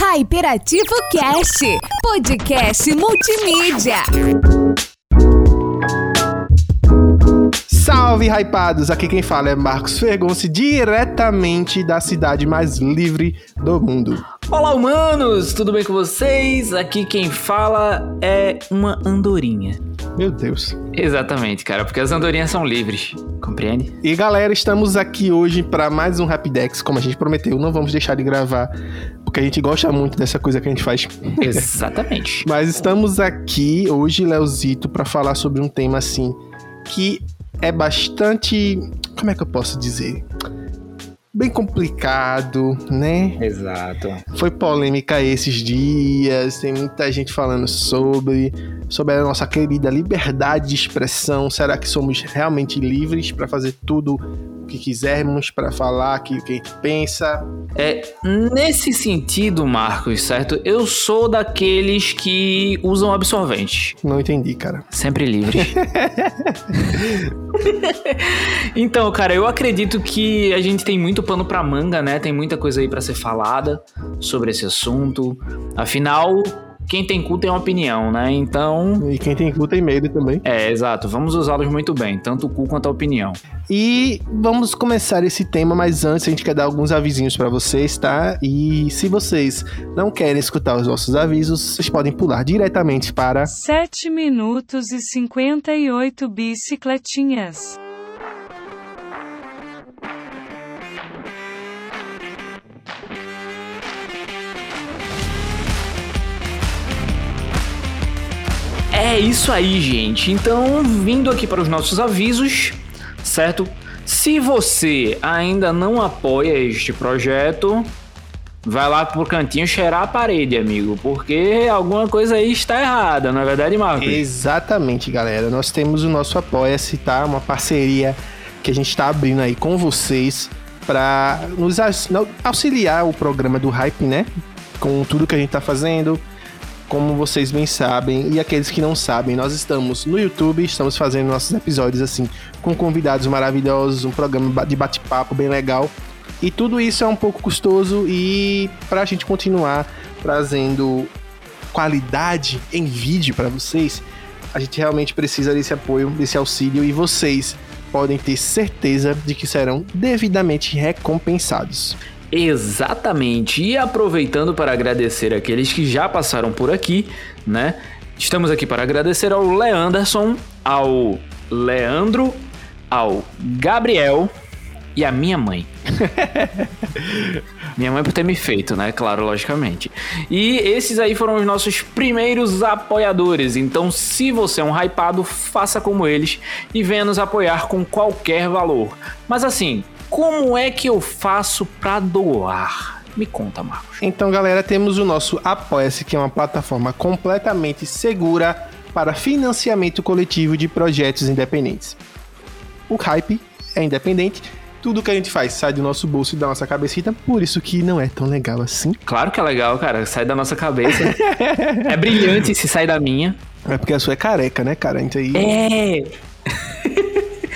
Hyperativo Cast, podcast multimídia. Salve, hypados! Aqui quem fala é Marcos Fergonci, diretamente da cidade mais livre do mundo. Olá, humanos! Tudo bem com vocês? Aqui quem fala é uma andorinha. Meu Deus. Exatamente, cara, porque as andorinhas são livres, compreende? E galera, estamos aqui hoje para mais um Rapidex, como a gente prometeu. Não vamos deixar de gravar, porque a gente gosta muito dessa coisa que a gente faz. Exatamente. Mas estamos aqui hoje, Leozito, para falar sobre um tema assim que é bastante. Como é que eu posso dizer? Bem complicado, né? Exato. Foi polêmica esses dias, tem muita gente falando sobre, sobre a nossa querida liberdade de expressão. Será que somos realmente livres para fazer tudo o que quisermos, para falar aquilo que a gente pensa? É, nesse sentido, Marcos, certo? Eu sou daqueles que usam absorvente. Não entendi, cara. Sempre livres. então, cara, eu acredito que a gente tem muito pano pra manga, né? Tem muita coisa aí para ser falada sobre esse assunto. Afinal, quem tem cu tem uma opinião, né? Então. E quem tem cu tem medo também. É, exato. Vamos usá-los muito bem, tanto o cu quanto a opinião. E vamos começar esse tema, mas antes a gente quer dar alguns avisinhos para vocês, tá? E se vocês não querem escutar os nossos avisos, vocês podem pular diretamente para 7 minutos e 58 bicicletinhas. É isso aí, gente. Então, vindo aqui para os nossos avisos, certo? Se você ainda não apoia este projeto, vai lá pro cantinho cheirar a parede, amigo, porque alguma coisa aí está errada, não é verdade, Marcos? Exatamente, galera. Nós temos o nosso Apoia-se, tá? Uma parceria que a gente está abrindo aí com vocês para nos auxiliar o programa do Hype, né? Com tudo que a gente tá fazendo como vocês bem sabem, e aqueles que não sabem, nós estamos no YouTube, estamos fazendo nossos episódios assim, com convidados maravilhosos, um programa de bate-papo bem legal. E tudo isso é um pouco custoso e para a gente continuar trazendo qualidade em vídeo para vocês, a gente realmente precisa desse apoio, desse auxílio e vocês podem ter certeza de que serão devidamente recompensados. Exatamente. E aproveitando para agradecer aqueles que já passaram por aqui, né? Estamos aqui para agradecer ao Leanderson, ao Leandro, ao Gabriel e a minha mãe. minha mãe por ter me feito, né? Claro, logicamente. E esses aí foram os nossos primeiros apoiadores. Então, se você é um hypado, faça como eles e venha nos apoiar com qualquer valor. Mas assim, como é que eu faço para doar? Me conta, Marcos. Então, galera, temos o nosso Apoia-se, que é uma plataforma completamente segura para financiamento coletivo de projetos independentes. O Hype é independente, tudo que a gente faz sai do nosso bolso e da nossa cabecita, por isso que não é tão legal assim. Claro que é legal, cara, sai da nossa cabeça. é brilhante se sai da minha. É porque a sua é careca, né, cara? Então aí... É.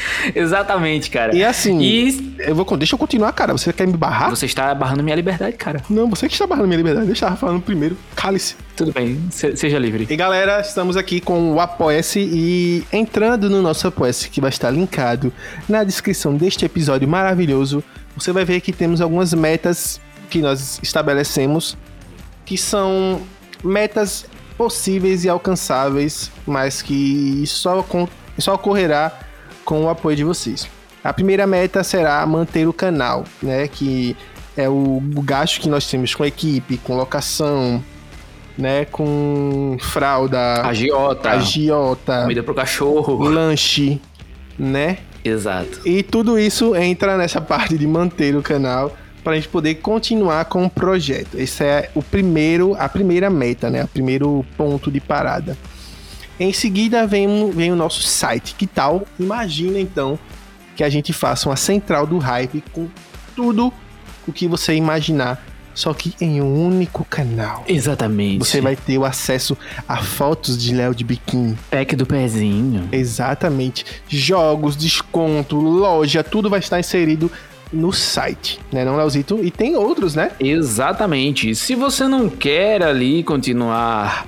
Exatamente, cara. E assim, e... eu vou, deixa eu continuar, cara. Você quer me barrar? Você está barrando minha liberdade, cara. Não, você que está barrando minha liberdade. Deixa eu falando primeiro. Cale-se. Tudo bem, se, seja livre. E galera, estamos aqui com o Apoia-se e entrando no nosso Apoia-se, que vai estar linkado na descrição deste episódio maravilhoso, você vai ver que temos algumas metas que nós estabelecemos, que são metas possíveis e alcançáveis, mas que só, só ocorrerá com o apoio de vocês. A primeira meta será manter o canal, né? Que é o, o gasto que nós temos com equipe, com locação, né? Com fralda, agiota, agiota, comida pro cachorro, lanche, né? Exato. E tudo isso entra nessa parte de manter o canal para a gente poder continuar com o projeto. Esse é o primeiro, a primeira meta, né? O primeiro ponto de parada. Em seguida vem, vem o nosso site. Que tal? Imagina então que a gente faça uma central do hype com tudo o que você imaginar, só que em um único canal. Exatamente. Você vai ter o acesso a fotos de Léo de biquíni. Pack do pezinho. Exatamente. Jogos, desconto, loja, tudo vai estar inserido no site, né, não, Leozito? E tem outros, né? Exatamente. Se você não quer ali continuar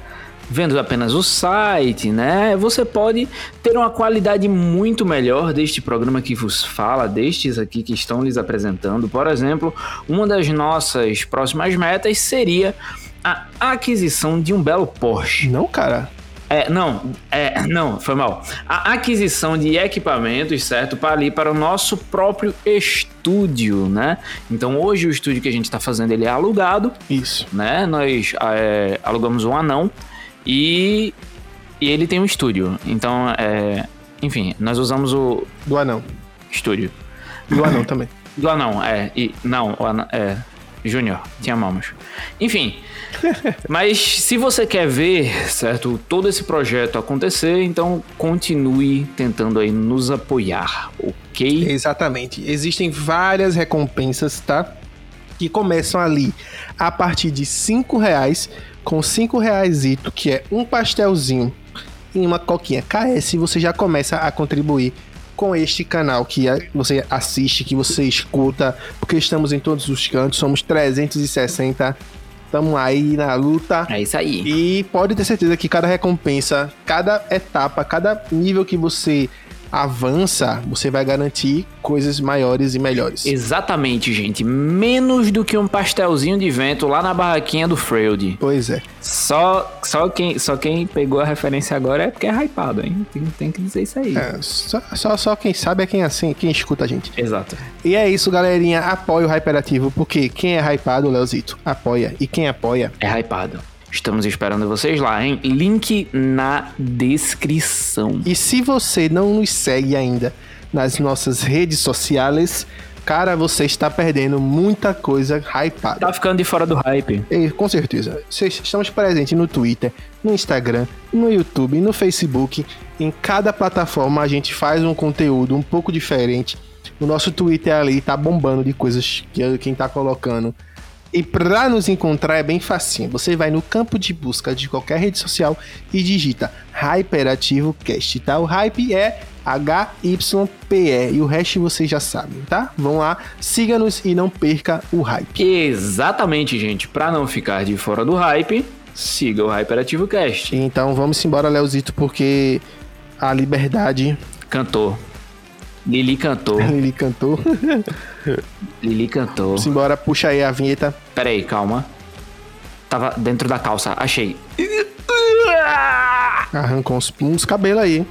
vendo apenas o site, né? Você pode ter uma qualidade muito melhor deste programa que vos fala, destes aqui que estão lhes apresentando. Por exemplo, uma das nossas próximas metas seria a aquisição de um belo Porsche. Não, cara. É, não, é, não, foi mal. A aquisição de equipamentos, certo? Para ali, para o nosso próprio estúdio, né? Então, hoje o estúdio que a gente está fazendo, ele é alugado, Isso. né? Nós é, alugamos um anão e, e ele tem um estúdio. Então, é, enfim, nós usamos o Do anão. estúdio. Do anão também. Do anão, é. E, não, o anão, é. Júnior, te amamos. Enfim. mas se você quer ver, certo, todo esse projeto acontecer, então continue tentando aí nos apoiar, ok? Exatamente. Existem várias recompensas, tá? Que começam ali a partir de cinco reais, com cinco reais, que é um pastelzinho e uma coquinha KS, você já começa a contribuir com este canal que você assiste, que você escuta, porque estamos em todos os cantos, somos 360, estamos aí na luta. É isso aí. E pode ter certeza que cada recompensa, cada etapa, cada nível que você avança, você vai garantir coisas maiores e melhores. Exatamente, gente. Menos do que um pastelzinho de vento lá na barraquinha do Freud. Pois é. Só, só, quem, só quem pegou a referência agora é porque é hypado, hein? Tem, tem que dizer isso aí. É, só, só, só quem sabe é quem assim, quem escuta a gente. Exato. E é isso, galerinha. Apoia o Hyperativo, porque quem é hypado, Leozito, apoia. E quem apoia, É hypado. Estamos esperando vocês lá, hein? Link na descrição. E se você não nos segue ainda nas nossas redes sociais, cara, você está perdendo muita coisa hypada. Tá ficando de fora do hype. E, com certeza. Estamos presentes no Twitter, no Instagram, no YouTube, no Facebook. Em cada plataforma a gente faz um conteúdo um pouco diferente. O nosso Twitter ali tá bombando de coisas que quem tá colocando. E pra nos encontrar é bem facinho. Você vai no campo de busca de qualquer rede social e digita Hyperativo Cast, tá? O hype é H-Y-P-E e o resto vocês já sabem, tá? Vão lá, siga-nos e não perca o hype. Exatamente, gente. Pra não ficar de fora do hype, siga o Hyperativo Cast. Então vamos embora, Leozito, porque a liberdade Cantou. Lili cantou. ele cantou. Lili cantou. Vamos embora, puxa aí a vinheta. Pera aí, calma. Tava dentro da calça. Achei. Arrancou uns, uns cabelos aí.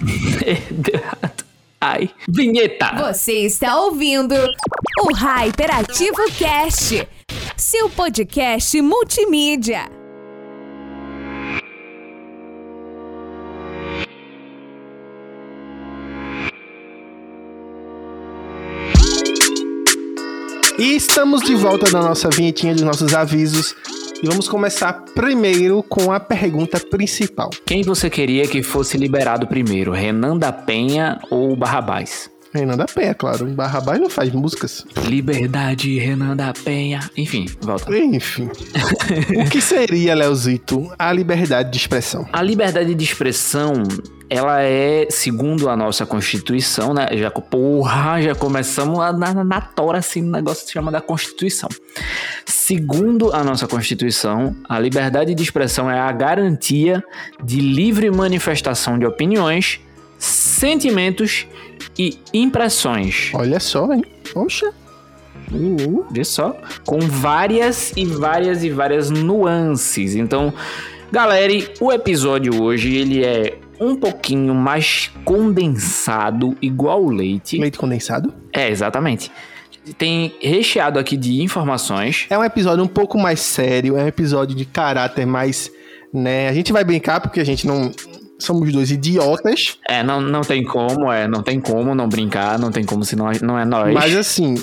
Ai. Vinheta. Você está ouvindo o Hyperativo Cast, seu podcast multimídia. E estamos de volta na nossa vinhetinha dos nossos avisos. E vamos começar primeiro com a pergunta principal. Quem você queria que fosse liberado primeiro? Renan da Penha ou Barrabás? Renan da Penha, claro. Barrabás não faz músicas. Liberdade, Renan da Penha. Enfim, volta. Enfim. o que seria, Leozito, a liberdade de expressão? A liberdade de expressão, ela é, segundo a nossa Constituição, né? Já, porra, já começamos a- na, na, tora, assim, no negócio que se chama da Constituição. Segundo a nossa Constituição, a liberdade de expressão é a garantia de livre manifestação de opiniões, sentimentos e impressões. Olha só, hein? Poxa. Menino. Vê só. Com várias e várias e várias nuances. Então, galera, o episódio hoje ele é um pouquinho mais condensado, igual o leite. Leite condensado. É, exatamente. Tem recheado aqui de informações. É um episódio um pouco mais sério, é um episódio de caráter mais, né? A gente vai brincar porque a gente não somos dois idiotas, É, não, não tem como, é, não tem como não brincar, não tem como se não, não é nós. mas assim,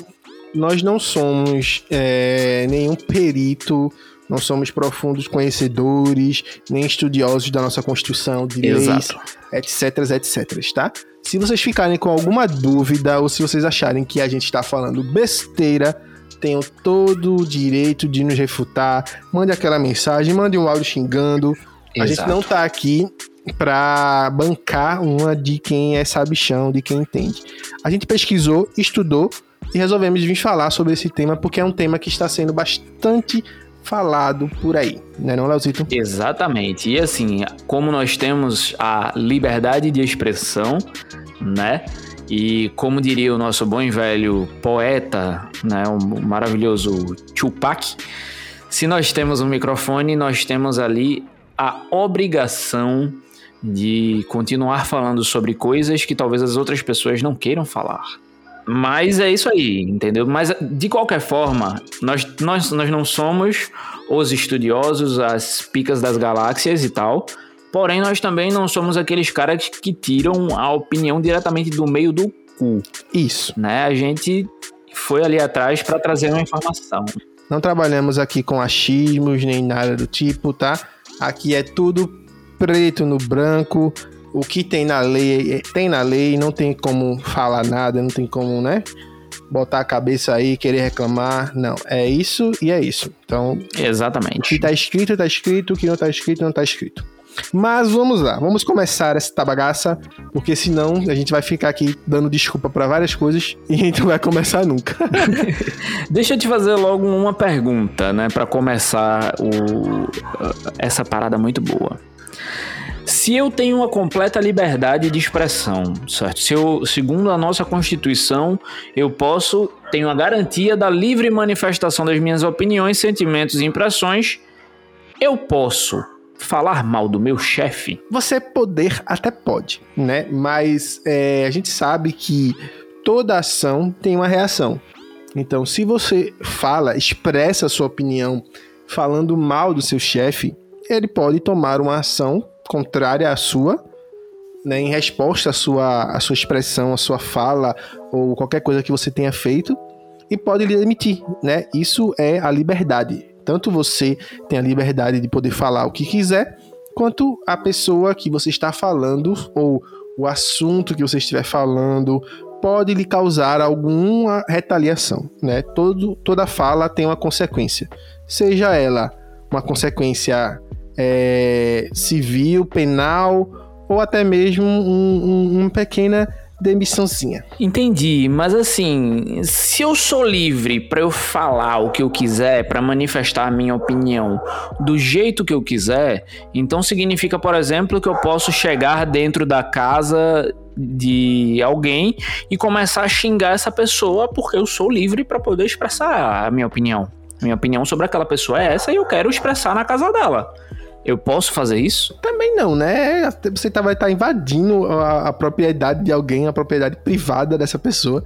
nós não somos é, nenhum perito, não somos profundos conhecedores, nem estudiosos da nossa Constituição, de leis, Exato. etc, etc, tá? Se vocês ficarem com alguma dúvida ou se vocês acharem que a gente está falando besteira, tenham todo o direito de nos refutar. Mande aquela mensagem, mande um áudio xingando. A gente Exato. não tá aqui pra bancar uma de quem é sabichão, de quem entende. A gente pesquisou, estudou e resolvemos vir falar sobre esse tema porque é um tema que está sendo bastante falado por aí, né não, Leozito? Exatamente. E assim, como nós temos a liberdade de expressão, né? E como diria o nosso bom e velho poeta, né, o maravilhoso Tupac, se nós temos um microfone, nós temos ali a obrigação de continuar falando sobre coisas que talvez as outras pessoas não queiram falar. Mas é isso aí, entendeu? Mas de qualquer forma, nós, nós, nós não somos os estudiosos, as picas das galáxias e tal. Porém, nós também não somos aqueles caras que tiram a opinião diretamente do meio do cu. Isso. Né? A gente foi ali atrás para trazer uma informação. Não trabalhamos aqui com achismos nem nada do tipo, tá? Aqui é tudo preto no branco, o que tem na lei, tem na lei, não tem como falar nada, não tem como, né? Botar a cabeça aí, querer reclamar. Não, é isso e é isso. Então, exatamente. O que tá escrito, tá escrito, o que não tá escrito, não tá escrito. Mas vamos lá, vamos começar essa bagaça, porque senão a gente vai ficar aqui dando desculpa para várias coisas e a gente não vai começar nunca. Deixa eu te fazer logo uma pergunta, né, para começar o, essa parada muito boa. Se eu tenho uma completa liberdade de expressão, certo? Se eu, segundo a nossa Constituição, eu posso, tenho a garantia da livre manifestação das minhas opiniões, sentimentos e impressões, eu posso falar mal do meu chefe? Você poder até pode, né? Mas é, a gente sabe que toda ação tem uma reação. Então, se você fala, expressa a sua opinião falando mal do seu chefe, ele pode tomar uma ação contrária à sua, né, em resposta à sua, à sua expressão, à sua fala ou qualquer coisa que você tenha feito e pode lhe demitir, né? Isso é a liberdade. Tanto você tem a liberdade de poder falar o que quiser, quanto a pessoa que você está falando ou o assunto que você estiver falando pode lhe causar alguma retaliação, né? Todo, toda fala tem uma consequência, seja ela uma consequência é, civil, penal ou até mesmo um, um, uma pequena demissãozinha. Entendi, mas assim, se eu sou livre para eu falar o que eu quiser, para manifestar a minha opinião do jeito que eu quiser, então significa, por exemplo, que eu posso chegar dentro da casa de alguém e começar a xingar essa pessoa porque eu sou livre para poder expressar a minha opinião. Minha opinião sobre aquela pessoa é essa e eu quero expressar na casa dela. Eu posso fazer isso? Também não, né? Você tá, vai estar tá invadindo a, a, propriedade de alguém, a propriedade privada dessa pessoa,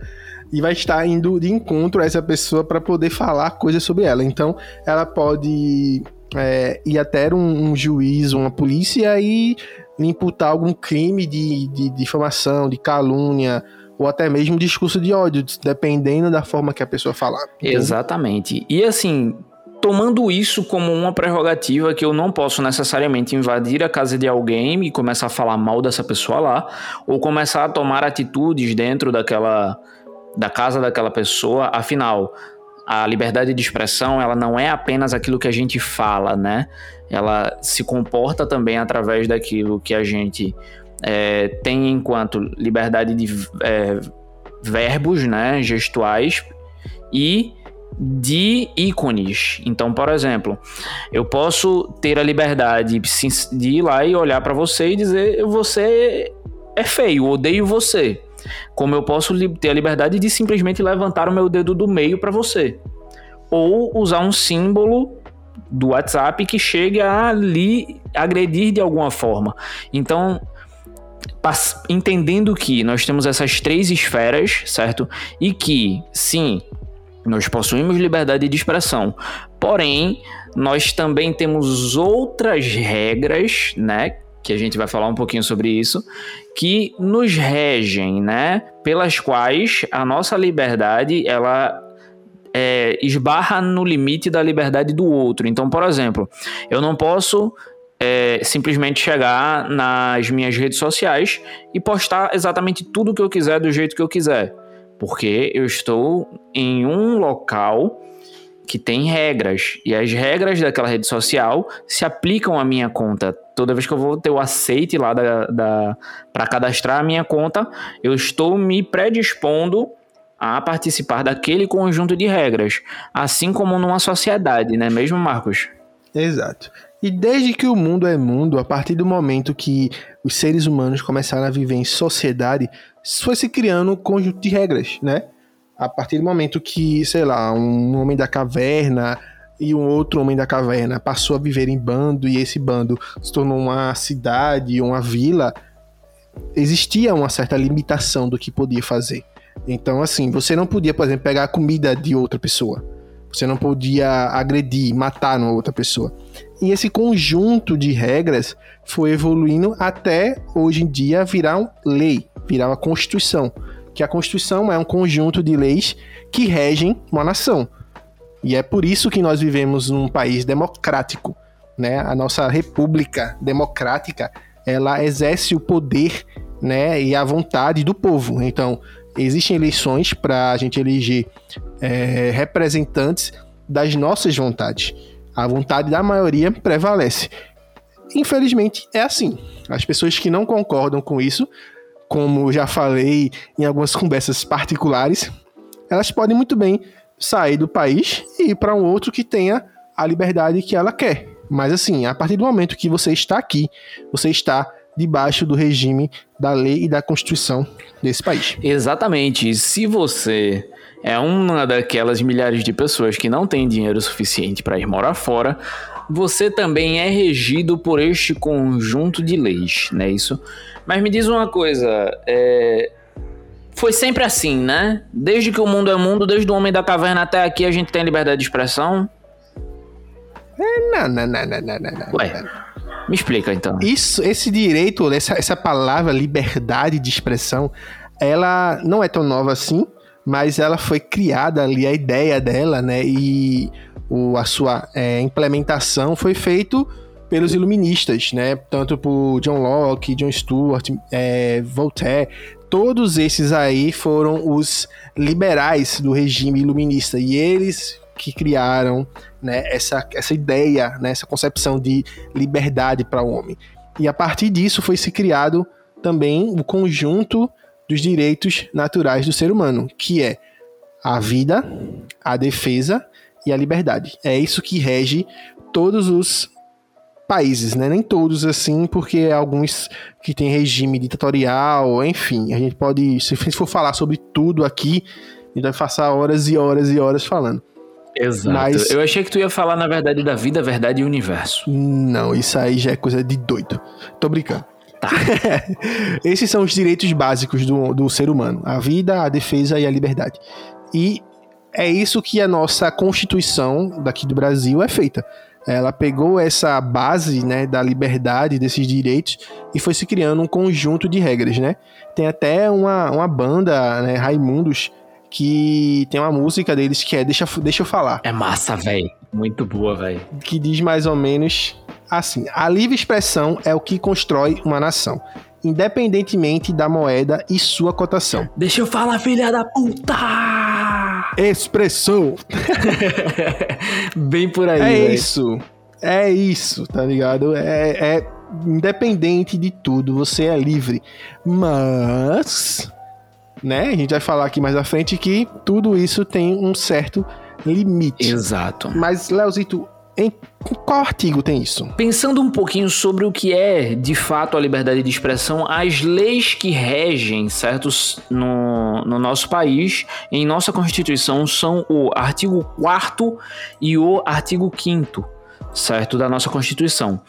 e vai estar indo de encontro a essa pessoa para poder falar coisas sobre ela. Então, ela pode é, ir até um, um juiz, uma polícia e imputar algum crime de, de difamação, de calúnia, ou até mesmo discurso de ódio, dependendo da forma que a pessoa falar. Exatamente. E assim, tomando isso como uma prerrogativa que eu não posso necessariamente invadir a casa de alguém e começar a falar mal dessa pessoa lá, ou começar a tomar atitudes dentro daquela da casa daquela pessoa, afinal, a liberdade de expressão, ela não é apenas aquilo que a gente fala, né? Ela se comporta também através daquilo que a gente é, tem enquanto liberdade de é, verbos, né, gestuais e de ícones. Então, por exemplo, eu posso ter a liberdade de ir lá e olhar para você e dizer: você é feio, odeio você. Como eu posso ter a liberdade de simplesmente levantar o meu dedo do meio para você. Ou usar um símbolo do WhatsApp que chegue a lhe agredir de alguma forma. Então, entendendo que nós temos essas três esferas, certo? E que, sim, nós possuímos liberdade de expressão. Porém, nós também temos outras regras, né? Que a gente vai falar um pouquinho sobre isso, que nos regem, né? Pelas quais a nossa liberdade ela é, esbarra no limite da liberdade do outro. Então, por exemplo, eu não posso é, simplesmente chegar nas minhas redes sociais e postar exatamente tudo que eu quiser do jeito que eu quiser porque eu estou em um local que tem regras e as regras daquela rede social se aplicam à minha conta. Toda vez que eu vou ter o aceite lá da, da para cadastrar a minha conta, eu estou me predispondo a participar daquele conjunto de regras, assim como numa sociedade, né mesmo, Marcos? Exato. E desde que o mundo é mundo, a partir do momento que os seres humanos começaram a viver em sociedade, foi se criando um conjunto de regras, né? A partir do momento que, sei lá, um homem da caverna e um outro homem da caverna passou a viver em bando e esse bando se tornou uma cidade, uma vila, existia uma certa limitação do que podia fazer. Então, assim, você não podia, por exemplo, pegar a comida de outra pessoa. Você não podia agredir, matar uma outra pessoa. E esse conjunto de regras foi evoluindo até hoje em dia virar uma lei, virar uma constituição. Que a constituição é um conjunto de leis que regem uma nação. E é por isso que nós vivemos num país democrático, né? A nossa república democrática, ela exerce o poder, né, e a vontade do povo. Então, existem eleições para a gente eleger é, representantes das nossas vontades. A vontade da maioria prevalece. Infelizmente, é assim. As pessoas que não concordam com isso, como já falei em algumas conversas particulares, elas podem muito bem sair do país e ir para um outro que tenha a liberdade que ela quer. Mas assim, a partir do momento que você está aqui, você está debaixo do regime da lei e da constituição desse país. Exatamente. Se você é uma daquelas milhares de pessoas que não tem dinheiro suficiente para ir morar fora, você também é regido por este conjunto de leis, não é isso? Mas me diz uma coisa, é... foi sempre assim, né? Desde que o mundo é mundo, desde o homem da caverna até aqui, a gente tem liberdade de expressão? É, não, não, não, não, não, não. Ué, me explica então. Isso, esse direito, essa, essa palavra liberdade de expressão, ela não é tão nova assim, mas ela foi criada ali, a ideia dela, né? E o, a sua é, implementação foi feito pelos iluministas, né? Tanto por John Locke, John Stuart, é, Voltaire, todos esses aí foram os liberais do regime iluminista e eles que criaram né, essa, essa ideia, né, essa concepção de liberdade para o homem. E a partir disso foi se criado também o conjunto dos direitos naturais do ser humano, que é a vida, a defesa e a liberdade. É isso que rege todos os países, né? Nem todos assim, porque alguns que têm regime ditatorial, enfim, a gente pode, se for falar sobre tudo aqui, a gente vai passar horas e horas e horas falando. Exato. Mas... Eu achei que tu ia falar, na verdade, da vida, verdade e universo. Não, isso aí já é coisa de doido. Tô brincando. Tá. Esses são os direitos básicos do, do ser humano: a vida, a defesa e a liberdade. E é isso que a nossa Constituição daqui do Brasil é feita. Ela pegou essa base né, da liberdade, desses direitos, e foi se criando um conjunto de regras, né? Tem até uma, uma banda, né, Raimundos, que tem uma música deles que é Deixa, Deixa eu falar. É massa, velho. Muito boa, velho. Que diz mais ou menos assim: a livre expressão é o que constrói uma nação, independentemente da moeda e sua cotação. Deixa eu falar, filha da puta! Expressão! Bem por aí. É véio. isso. É isso, tá ligado? É, é independente de tudo, você é livre. Mas né? A gente vai falar aqui mais à frente que tudo isso tem um certo limite. Exato. Mas, Leozito, em qual artigo tem isso? Pensando um pouquinho sobre o que é de fato a liberdade de expressão, as leis que regem, certos no, no nosso país, em nossa Constituição, são o artigo 4 e o artigo 5 certo, da nossa Constituição.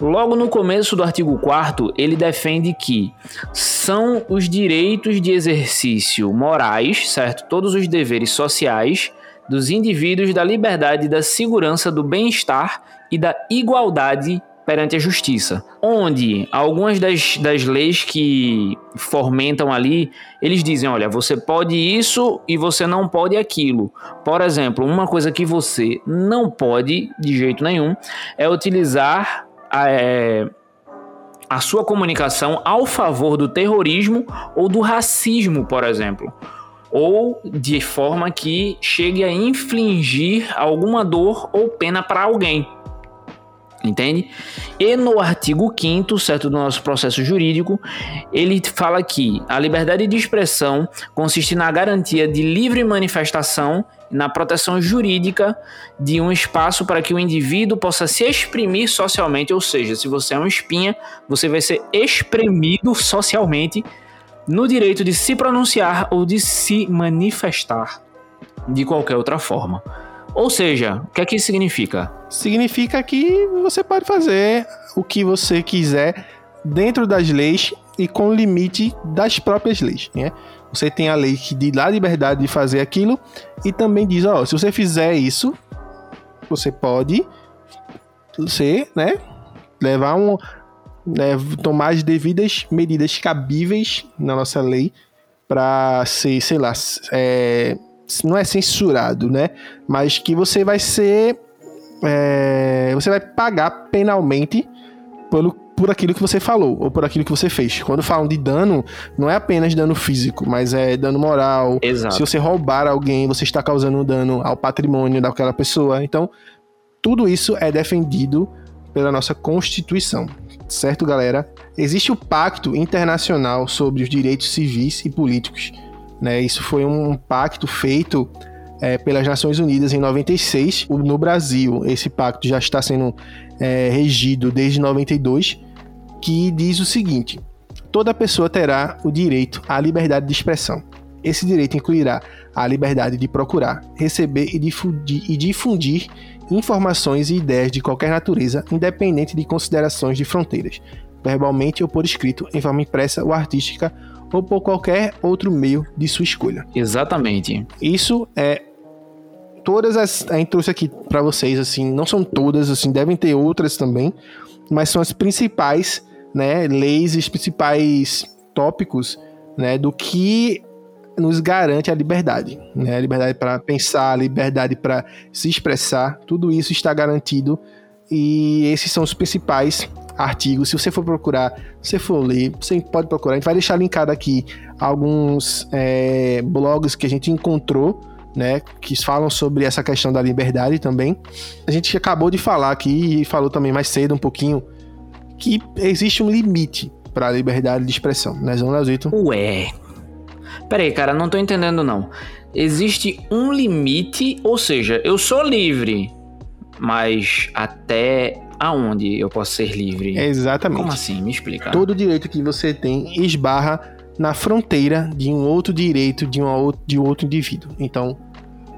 Logo no começo do artigo 4 ele defende que são os direitos de exercício morais, certo, todos os deveres sociais dos indivíduos da liberdade, da segurança, do bem-estar e da igualdade perante a justiça, onde algumas das, das leis que fomentam ali, eles dizem, olha, você pode isso e você não pode aquilo. Por exemplo, uma coisa que você não pode de jeito nenhum é utilizar é, a sua comunicação ao favor do terrorismo ou do racismo, por exemplo ou de forma que chegue a infligir alguma dor ou pena para alguém. Entende? E no artigo 5 certo, do nosso processo jurídico, ele fala que a liberdade de expressão consiste na garantia de livre manifestação na proteção jurídica de um espaço para que o indivíduo possa se exprimir socialmente, ou seja, se você é um espinha, você vai ser espremido socialmente no direito de se pronunciar ou de se manifestar de qualquer outra forma. Ou seja, o que é que isso significa? Significa que você pode fazer o que você quiser dentro das leis e com o limite das próprias leis, né? Você tem a lei que dá liberdade de fazer aquilo e também diz, ó, se você fizer isso, você pode ser, né, levar um né, tomar as devidas medidas cabíveis na nossa lei para ser, sei lá, é, não é censurado, né? Mas que você vai ser. É, você vai pagar penalmente pelo, por aquilo que você falou ou por aquilo que você fez. Quando falam de dano, não é apenas dano físico, mas é dano moral. Exato. Se você roubar alguém, você está causando dano ao patrimônio daquela pessoa. Então, tudo isso é defendido pela nossa Constituição. Certo, galera? Existe o Pacto Internacional sobre os Direitos Civis e Políticos né? Isso foi um pacto feito é, pelas Nações Unidas em 96. No Brasil, esse pacto já está sendo é, regido desde 92, que diz o seguinte: toda pessoa terá o direito à liberdade de expressão. Esse direito incluirá a liberdade de procurar, receber e difundir, e difundir informações e ideias de qualquer natureza, independente de considerações de fronteiras, verbalmente ou por escrito, em forma impressa ou artística ou por qualquer outro meio de sua escolha. Exatamente. Isso é todas as a gente trouxe aqui para vocês assim, não são todas assim, devem ter outras também, mas são as principais, né, leis, os principais tópicos, né, do que nos garante a liberdade, né? A liberdade para pensar, a liberdade para se expressar, tudo isso está garantido e esses são os principais artigos. Se você for procurar, se for ler, você pode procurar. A gente vai deixar linkado aqui alguns é, blogs que a gente encontrou, né, que falam sobre essa questão da liberdade também. A gente acabou de falar aqui e falou também mais cedo um pouquinho que existe um limite para a liberdade de expressão, né, João Leozito? Ué. Peraí, cara, não tô entendendo não. Existe um limite, ou seja, eu sou livre, mas até aonde eu posso ser livre? Exatamente. Como assim? Me explica. Todo direito que você tem esbarra na fronteira de um outro direito de, um de outro indivíduo. Então,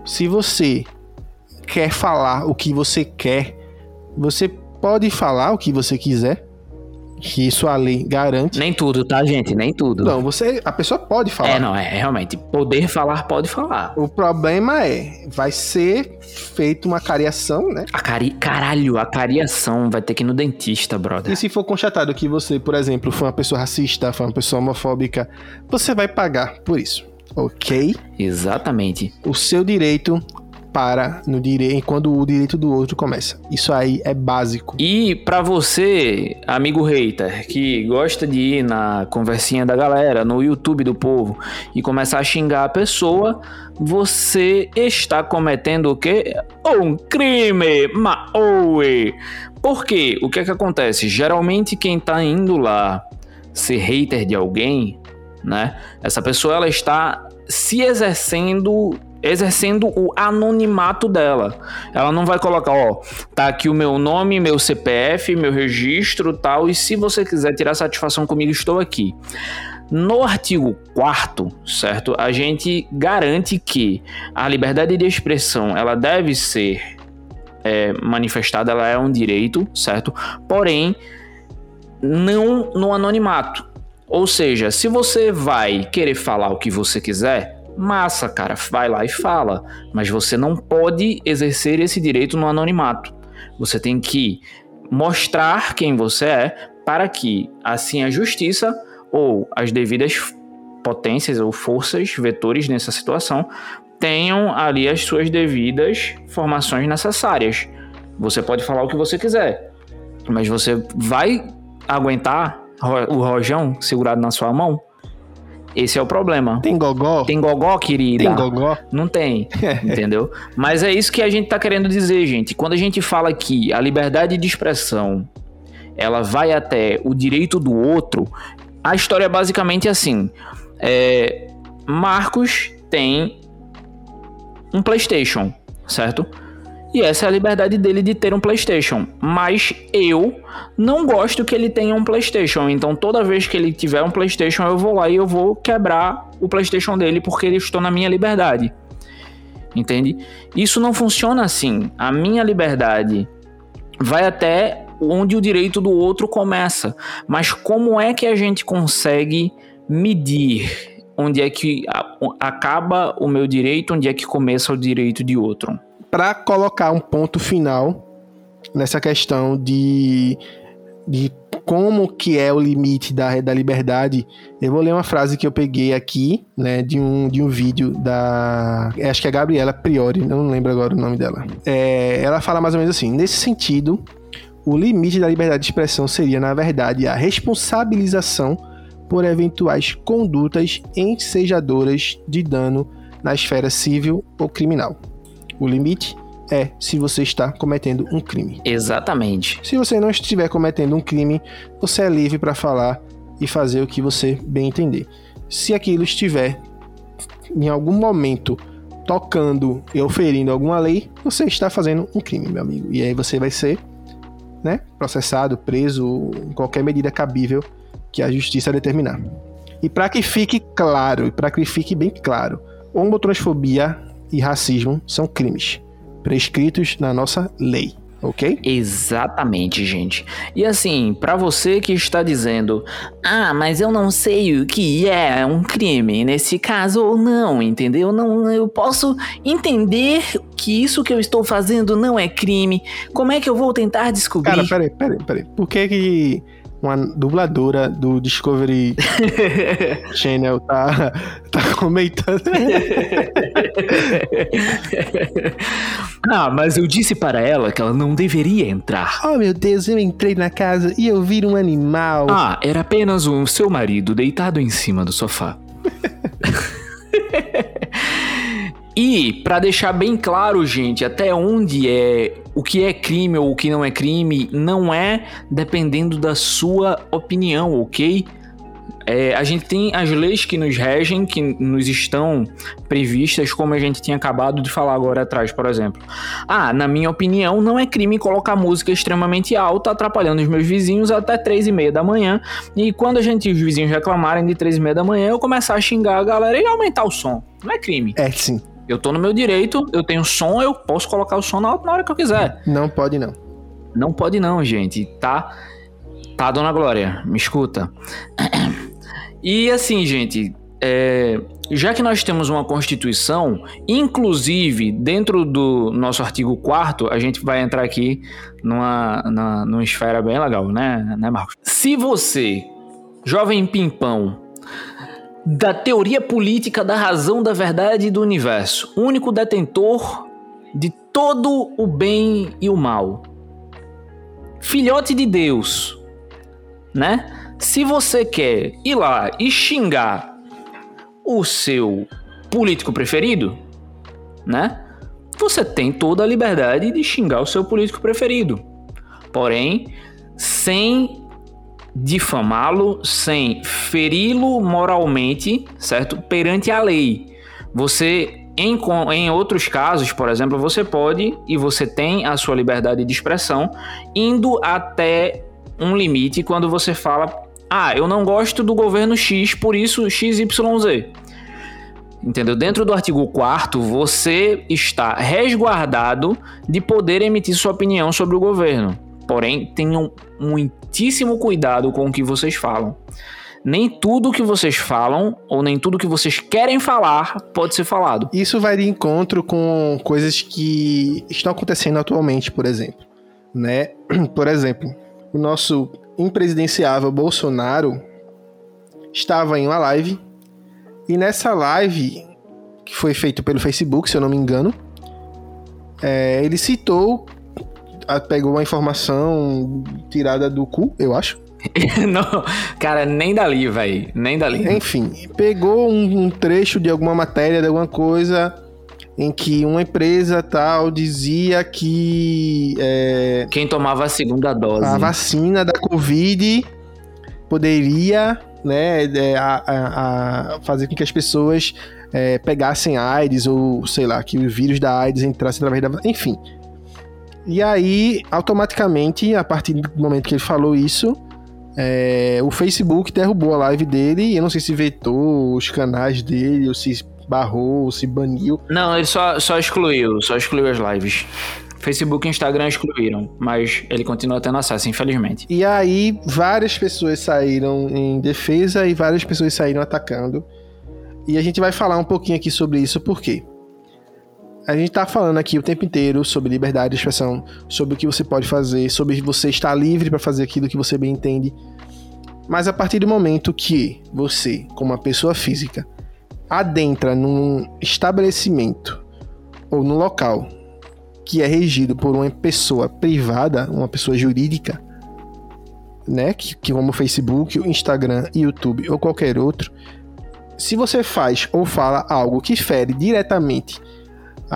se você quer falar o que você quer, você pode falar o que você quiser, que isso a lei garante. Nem tudo, tá, gente? Nem tudo. Não, você, a pessoa pode falar. É, não, é, realmente. Poder falar, pode falar. O problema é, vai ser feita uma cariação, né? A cari... Caralho, a cariação vai ter que ir no dentista, brother. E se for constatado que você, por exemplo, foi uma pessoa racista, foi uma pessoa homofóbica, você vai pagar por isso. Ok? Exatamente. O seu direito para no direito quando o direito do outro começa. Isso aí é básico. E para você, amigo hater, que gosta de ir na conversinha da galera, no YouTube do povo e começar a xingar a pessoa, você está cometendo o quê? Um crime, maoe. Por quê? O que é que acontece? Geralmente quem tá indo lá ser hater de alguém, né? Essa pessoa ela está se exercendo exercendo o anonimato dela. Ela não vai colocar, ó, tá aqui o meu nome, meu CPF, meu registro, tal, e se você quiser tirar satisfação comigo, estou aqui. No artigo 4 certo? A gente garante que a liberdade de expressão, ela deve ser é, manifestada, ela é um direito, certo? Porém, não no anonimato. Ou seja, se você vai querer falar o que você quiser, Massa, cara, vai lá e fala. Mas você não pode exercer esse direito no anonimato. Você tem que mostrar quem você é para que, assim, a justiça ou as devidas potências ou forças, vetores nessa situação, tenham ali as suas devidas formações necessárias. Você pode falar o que você quiser, mas você vai aguentar o rojão segurado na sua mão? Esse é o problema. Tem gogó? Tem gogó, querida? Tem gogó? Não tem, entendeu? Mas é isso que a gente tá querendo dizer, gente. Quando a gente fala que a liberdade de expressão ela vai até o direito do outro, a história é basicamente assim. É, Marcos tem um PlayStation, certo? E essa é a liberdade dele de ter um PlayStation. Mas eu não gosto que ele tenha um PlayStation. Então toda vez que ele tiver um PlayStation, eu vou lá e eu vou quebrar o PlayStation dele porque ele estou na minha liberdade. Entende? Isso não funciona assim. A minha liberdade vai até onde o direito do outro começa. Mas como é que a gente consegue medir onde é que acaba o meu direito, onde é que começa o direito de outro? Para colocar um ponto final nessa questão de, de como que é o limite da, da liberdade, eu vou ler uma frase que eu peguei aqui, né, de um, de um vídeo da, acho que é Gabriela Priori, não lembro agora o nome dela. É, ela fala mais ou menos assim, nesse sentido, o limite da liberdade de expressão seria, na verdade, a responsabilização por eventuais condutas ensejadoras de dano na esfera civil ou criminal. O limite é se você está cometendo um crime. Exatamente. Se você não estiver cometendo um crime, você é livre para falar e fazer o que você bem entender. Se aquilo estiver em algum momento tocando e oferindo alguma lei, você está fazendo um crime, meu amigo. E aí você vai ser né, processado, preso, qualquer medida cabível que a justiça determinar. E para que fique claro, e para que fique bem claro, homotransfobia e racismo são crimes prescritos na nossa lei ok? Exatamente, gente. E assim, para você que está dizendo, ah, mas eu não sei o que é um crime nesse caso ou não, entendeu? Não, eu posso entender que isso que eu estou fazendo não é crime. Como é que eu vou tentar descobrir? Cara, peraí, peraí, peraí. Por que que uma dubladora do Discovery Channel tá, tá comentando. ah, mas eu disse para ela que ela não deveria entrar. Oh meu Deus, eu entrei na casa e eu vi um animal. Ah, era apenas o seu marido deitado em cima do sofá. E para deixar bem claro, gente, até onde é o que é crime ou o que não é crime, não é dependendo da sua opinião, ok? É, a gente tem as leis que nos regem, que nos estão previstas, como a gente tinha acabado de falar agora atrás, por exemplo. Ah, na minha opinião, não é crime colocar música extremamente alta, atrapalhando os meus vizinhos até três e meia da manhã. E quando a gente, os vizinhos reclamarem de três e meia da manhã, eu começar a xingar a galera e aumentar o som. Não é crime. É, sim. Eu tô no meu direito, eu tenho som, eu posso colocar o som na hora que eu quiser. Não pode não. Não pode não, gente, tá? Tá, dona Glória, me escuta. E assim, gente, é, já que nós temos uma Constituição, inclusive dentro do nosso artigo 4 a gente vai entrar aqui numa, na, numa esfera bem legal, né, né, Marcos? Se você, jovem pimpão, da teoria política da razão da verdade e do universo, único detentor de todo o bem e o mal. Filhote de Deus, né? Se você quer ir lá e xingar o seu político preferido, né? Você tem toda a liberdade de xingar o seu político preferido. Porém, sem difamá-lo sem feri-lo moralmente, certo? Perante a lei. Você em, em outros casos, por exemplo, você pode e você tem a sua liberdade de expressão indo até um limite quando você fala: "Ah, eu não gosto do governo X, por isso XYZ". Entendeu? Dentro do artigo 4 você está resguardado de poder emitir sua opinião sobre o governo. Porém, tenham muitíssimo cuidado com o que vocês falam. Nem tudo que vocês falam, ou nem tudo que vocês querem falar, pode ser falado. Isso vai de encontro com coisas que estão acontecendo atualmente, por exemplo. Né? Por exemplo, o nosso impresidenciável Bolsonaro estava em uma live, e nessa live, que foi feita pelo Facebook, se eu não me engano, é, ele citou pegou uma informação tirada do cu, eu acho. Não, cara, nem dali, velho. Nem dali. Enfim, pegou um, um trecho de alguma matéria, de alguma coisa, em que uma empresa tal dizia que é, Quem tomava a segunda dose. a vacina da Covid poderia né, é, a- a- a fazer com que as pessoas é, pegassem AIDS ou sei lá, que o vírus da AIDS entrasse através da. Enfim. E aí, automaticamente, a partir do momento que ele falou isso, é, o Facebook derrubou a live dele. Eu não sei se vetou os canais dele, ou se barrou, ou se baniu. Não, ele só, só excluiu, só excluiu as lives. Facebook e Instagram excluíram, mas ele continua tendo acesso, infelizmente. E aí, várias pessoas saíram em defesa e várias pessoas saíram atacando. E a gente vai falar um pouquinho aqui sobre isso, por quê? A gente tá falando aqui o tempo inteiro sobre liberdade de expressão, sobre o que você pode fazer, sobre você estar livre para fazer aquilo que você bem entende. Mas a partir do momento que você, como uma pessoa física, adentra num estabelecimento ou num local que é regido por uma pessoa privada, uma pessoa jurídica, né, que, que como Facebook, Instagram, YouTube ou qualquer outro, se você faz ou fala algo que fere diretamente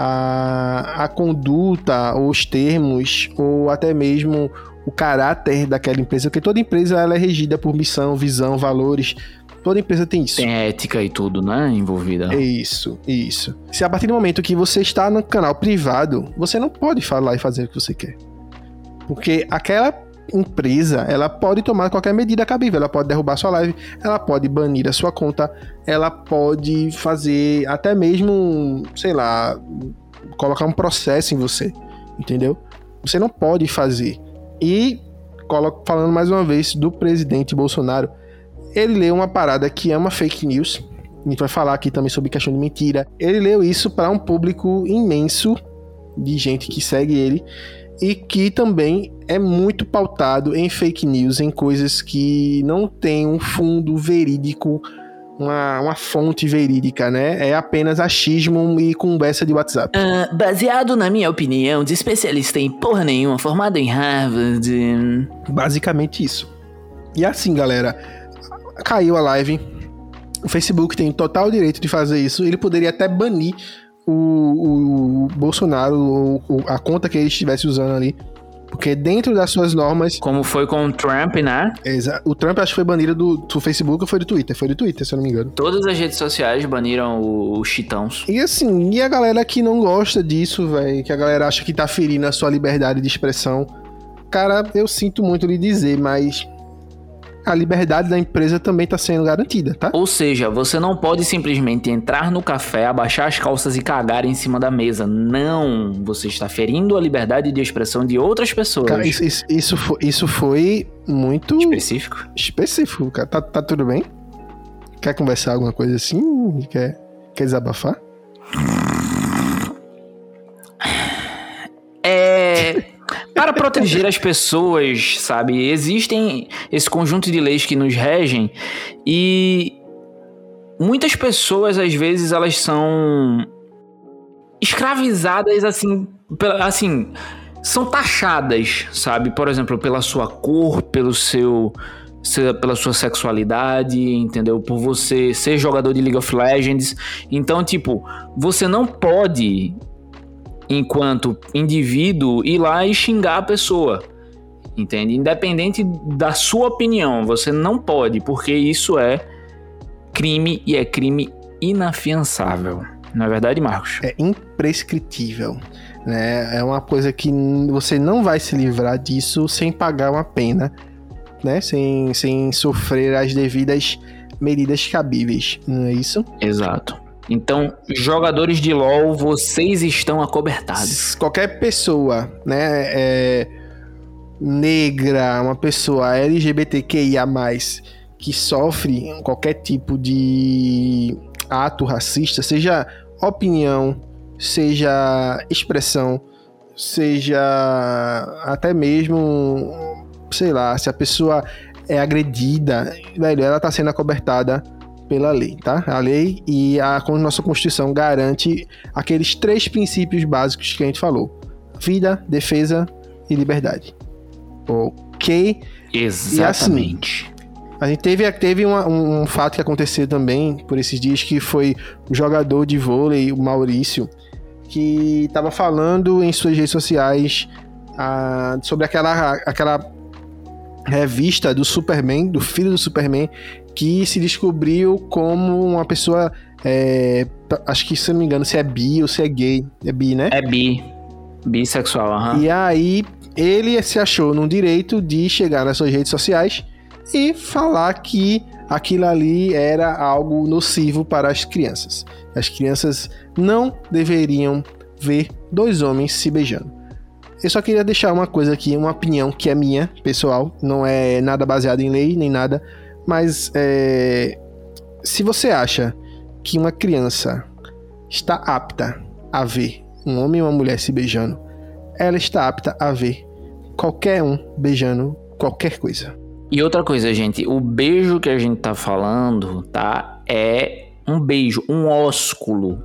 a, a conduta, os termos, ou até mesmo o caráter daquela empresa, porque toda empresa ela é regida por missão, visão, valores. Toda empresa tem isso. Tem ética e tudo, né? Envolvida. Isso, isso. Se a partir do momento que você está no canal privado, você não pode falar e fazer o que você quer. Porque aquela empresa, ela pode tomar qualquer medida cabível, ela pode derrubar sua live, ela pode banir a sua conta, ela pode fazer até mesmo, sei lá, colocar um processo em você, entendeu? Você não pode fazer. E falando mais uma vez do presidente Bolsonaro, ele leu uma parada que é uma fake news. A gente vai falar aqui também sobre questão de mentira. Ele leu isso para um público imenso de gente que segue ele e que também é muito pautado em fake news, em coisas que não tem um fundo verídico, uma, uma fonte verídica, né? É apenas achismo e conversa de WhatsApp. Ah, baseado na minha opinião de especialista em porra nenhuma, formado em Harvard. Basicamente isso. E assim, galera, caiu a live. O Facebook tem total direito de fazer isso. Ele poderia até banir o, o Bolsonaro, ou, ou a conta que ele estivesse usando ali. Porque dentro das suas normas, Como foi com o Trump, né? exa- o Trump acho que foi banido do, do Facebook ou foi do Twitter? Foi do Twitter, se eu não me engano. Todas as redes sociais baniram o- os chitãos. E assim, e a galera que não gosta disso, velho, que a galera acha que tá ferindo a sua liberdade de expressão. Cara, eu sinto muito lhe dizer, mas a liberdade da empresa também tá sendo garantida, tá? Ou seja, você não pode simplesmente entrar no café, abaixar as calças e cagar em cima da mesa. Não! Você está ferindo a liberdade de expressão de outras pessoas. Cara, isso, isso, isso foi, isso foi muito Específico. específico, cara. Tá, tá tudo bem? Quer conversar alguma coisa assim? Quer, quer desabafar? Para proteger as pessoas, sabe? Existem esse conjunto de leis que nos regem e muitas pessoas, às vezes, elas são escravizadas assim, pela- assim, são taxadas, sabe? Por exemplo, pela sua cor, pelo seu se- pela sua sexualidade, entendeu? Por você ser jogador de League of Legends. Então, tipo, você não pode enquanto indivíduo ir lá e xingar a pessoa. Entende? Independente da sua opinião, você não pode, porque isso é crime e é crime inafiançável. Não é verdade, Marcos? É imprescritível. Né? É uma coisa que você não vai se livrar disso sem pagar uma pena, né? Sem, sem sofrer as devidas medidas cabíveis, não é isso? Exato. Então, jogadores de LoL, vocês estão acobertados. Qualquer pessoa, né, é, negra, uma pessoa LGBTQIA+, que sofre qualquer tipo de ato racista, seja opinião, seja expressão, seja até mesmo, sei lá, se a pessoa é agredida, velho, ela tá sendo acobertada pela lei, tá? A lei e a nossa Constituição garante aqueles três princípios básicos que a gente falou: vida, defesa e liberdade. Ok? Exatamente. A gente teve, teve uma- um, um fato que aconteceu também por esses dias, que foi o jogador de vôlei, o Maurício, que estava falando em suas redes sociais ah, sobre aquela, aquela revista do Superman, do filho do Superman, que se descobriu como uma pessoa, é, acho que se não me engano, se é bi ou se é gay. É bi, né? É bi. Bissexual, aham. E aí ele se achou no direito de chegar nas suas redes sociais e falar que aquilo ali era algo nocivo para as crianças. As crianças não deveriam ver dois homens se beijando. Eu só queria deixar uma coisa aqui, uma opinião que é minha, pessoal, não é nada baseado em lei nem nada, mas é, se você acha que uma criança está apta a ver um homem e uma mulher se beijando, ela está apta a ver qualquer um beijando qualquer coisa. E outra coisa, gente, o beijo que a gente tá falando, tá? É um beijo, um ósculo,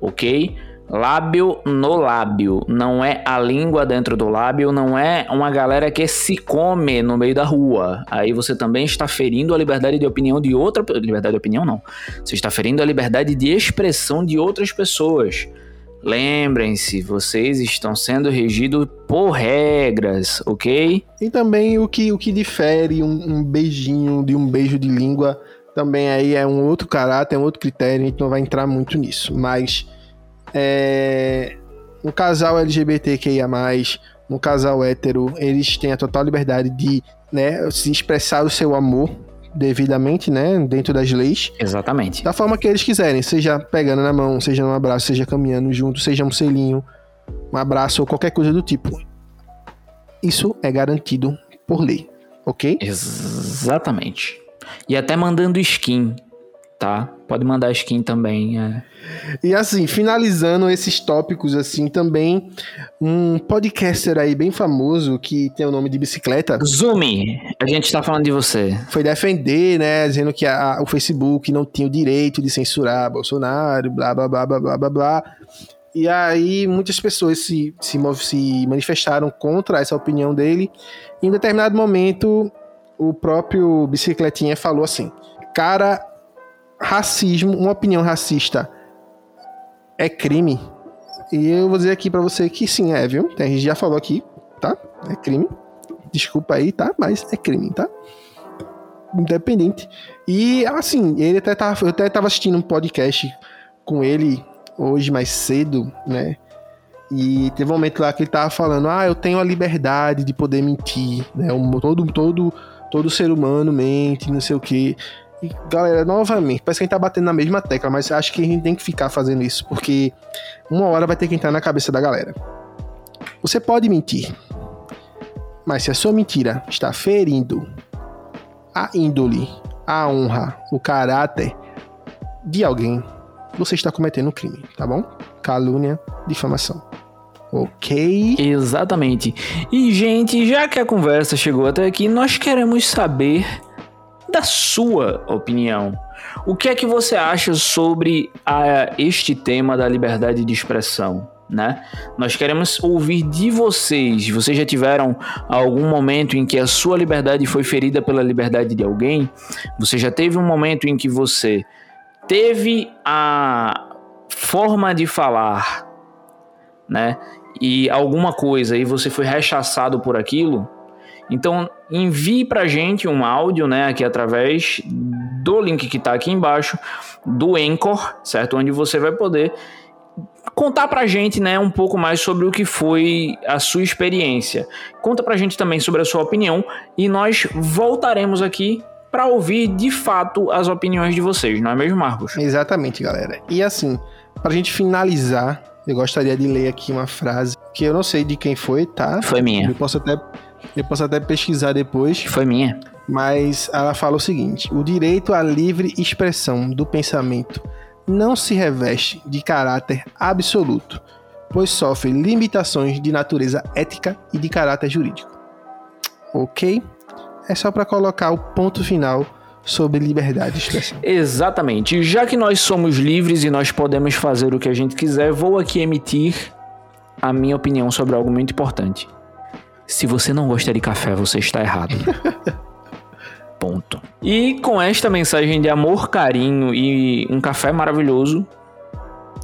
ok? Lábio no lábio, não é a língua dentro do lábio, não é uma galera que se come no meio da rua. Aí você também está ferindo a liberdade de opinião de outra. Liberdade de opinião, não. Você está ferindo a liberdade de expressão de outras pessoas. Lembrem-se, vocês estão sendo regidos por regras, ok? E também o que, o que difere um, um beijinho de um beijo de língua também aí é um outro caráter, é um outro critério, a gente não vai entrar muito nisso. Mas é, um casal LGBTQIA, um casal hétero, eles têm a total liberdade de né, se expressar o seu amor devidamente, né, dentro das leis, Exatamente. da forma que eles quiserem, seja pegando na mão, seja num abraço, seja caminhando junto, seja um selinho, um abraço ou qualquer coisa do tipo. Isso é garantido por lei, ok? Exatamente. E até mandando skin, tá? Pode mandar skin também. É. E assim, finalizando esses tópicos assim também, um podcaster aí bem famoso que tem o nome de bicicleta Zumi, a gente tá falando de você. foi defender, né, dizendo que a- o Facebook não tinha o direito de censurar Bolsonaro, blá blá blá blá blá blá blá. E aí muitas pessoas se, se, se manifestaram contra essa opinião dele. Em determinado momento, o próprio Bicicletinha falou assim: Cara, racismo, uma opinião racista é crime? E eu vou dizer aqui pra você que sim, é, viu? A gente já falou aqui, tá? É crime. Desculpa aí, tá? Mas é crime, tá? Independente. E assim, ele até tava, eu até tava assistindo um podcast com ele hoje mais cedo, né? E teve um momento lá que ele tava falando: "Ah, eu tenho a liberdade de poder mentir, né? Todo todo todo ser humano mente, não sei o quê". E galera, novamente, parece que a gente tá batendo na mesma tecla, mas acho que a gente tem que ficar fazendo isso, porque uma hora vai ter que entrar na cabeça da galera. Você pode mentir, mas se a sua mentira está ferindo a índole, a honra, o caráter de alguém, você está cometendo um crime, tá bom? Calúnia, difamação. Ok? Exatamente. E, gente, já que a conversa chegou até aqui, nós queremos saber da sua opinião. O que é que você acha sobre a- este tema da liberdade de expressão? Né? Nós queremos ouvir de vocês. Vocês já tiveram algum momento em que a sua liberdade foi ferida pela liberdade de alguém? Você já teve um momento em que você teve a forma de falar, né? E alguma coisa e você foi rechaçado por aquilo? Então envie pra gente um áudio, né, aqui através do link que tá aqui embaixo do Anchor, certo? Onde você vai poder contar pra gente, né, um pouco mais sobre o que foi a sua experiência. Conta pra gente também sobre a sua opinião e nós voltaremos aqui para ouvir de fato as opiniões de vocês, não é mesmo, Marcos? Exatamente, galera. E assim, pra gente finalizar, eu gostaria de ler aqui uma frase que eu não sei de quem foi, tá? Foi minha. Eu posso até, eu posso até pesquisar depois, Foi minha. mas ela fala o seguinte: o direito à livre expressão do pensamento não se reveste de caráter absoluto, pois sofre limitações de natureza ética e de caráter jurídico. Ok? É só para colocar o ponto final sobre liberdade de expressão. Exatamente. Já que nós somos livres e nós podemos fazer o que a gente quiser, vou aqui emitir a minha opinião sobre algo muito importante. Se você não gosta de café, você está errado. Ponto. E com esta mensagem de amor, carinho e um café maravilhoso,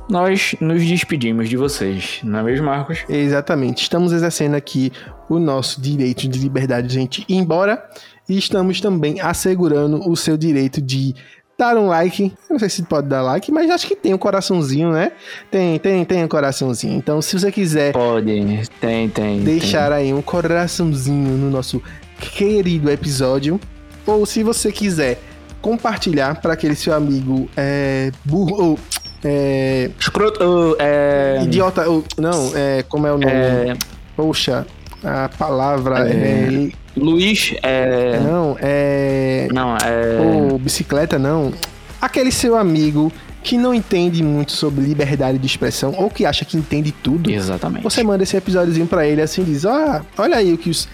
nós nos despedimos de vocês, não é mesmo, Marcos? Exatamente. Estamos exercendo aqui o nosso direito de liberdade de gente ir embora e estamos também assegurando o seu direito de dar um like. Eu não sei se pode dar like, mas acho que tem um coraçãozinho, né? Tem, tem, tem um coraçãozinho. Então, se você quiser Pode, tem, tem. deixar aí um coraçãozinho no nosso querido episódio, ou se você quiser compartilhar para aquele seu amigo é, burro, é, tem. Escroto, é... idiota, não, é, como é o nome? é, Poxa, a palavra é. Luiz, é... Não, é. Não, é... Ou bicicleta, não. Aquele seu amigo que não entende muito sobre liberdade de expressão ou que acha que entende tudo. Exatamente. Você manda esse episódiozinho pra ele assim, diz: Ó, olha aí o que os,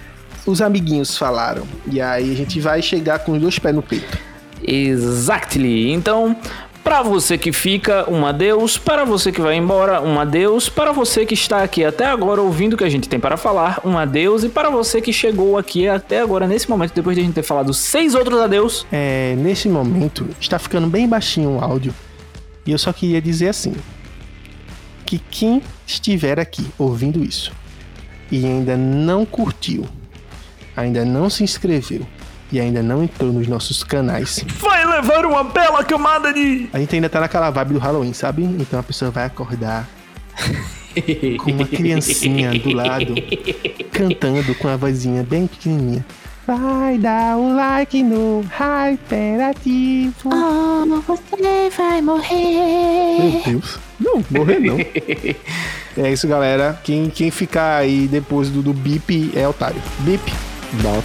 os amiguinhos falaram. E aí a gente vai chegar com os dois pés no peito. Exactly. Então, para você que fica, um adeus. Para você que vai embora, um adeus. Para você que está aqui até agora ouvindo o que a gente tem para falar, um adeus. E para você que chegou aqui até agora, nesse momento, depois de a gente ter falado seis outros adeus, É, nesse momento, está ficando bem baixinho o áudio. E eu só queria dizer assim: que quem estiver aqui ouvindo isso e ainda não curtiu, ainda não se inscreveu e ainda não entrou nos nossos canais, vai levar uma bela camada de. a gente ainda tá naquela vibe do Halloween, sabe? Então a pessoa vai acordar com uma criancinha do lado, cantando com a vozinha bem pequenininha. Vai dar um like no Hyperativo. Oh, você vai morrer. Meu Deus. Não, morrer não. é isso, galera. Quem, quem ficar aí depois do, do bip é otário. Bip, bop.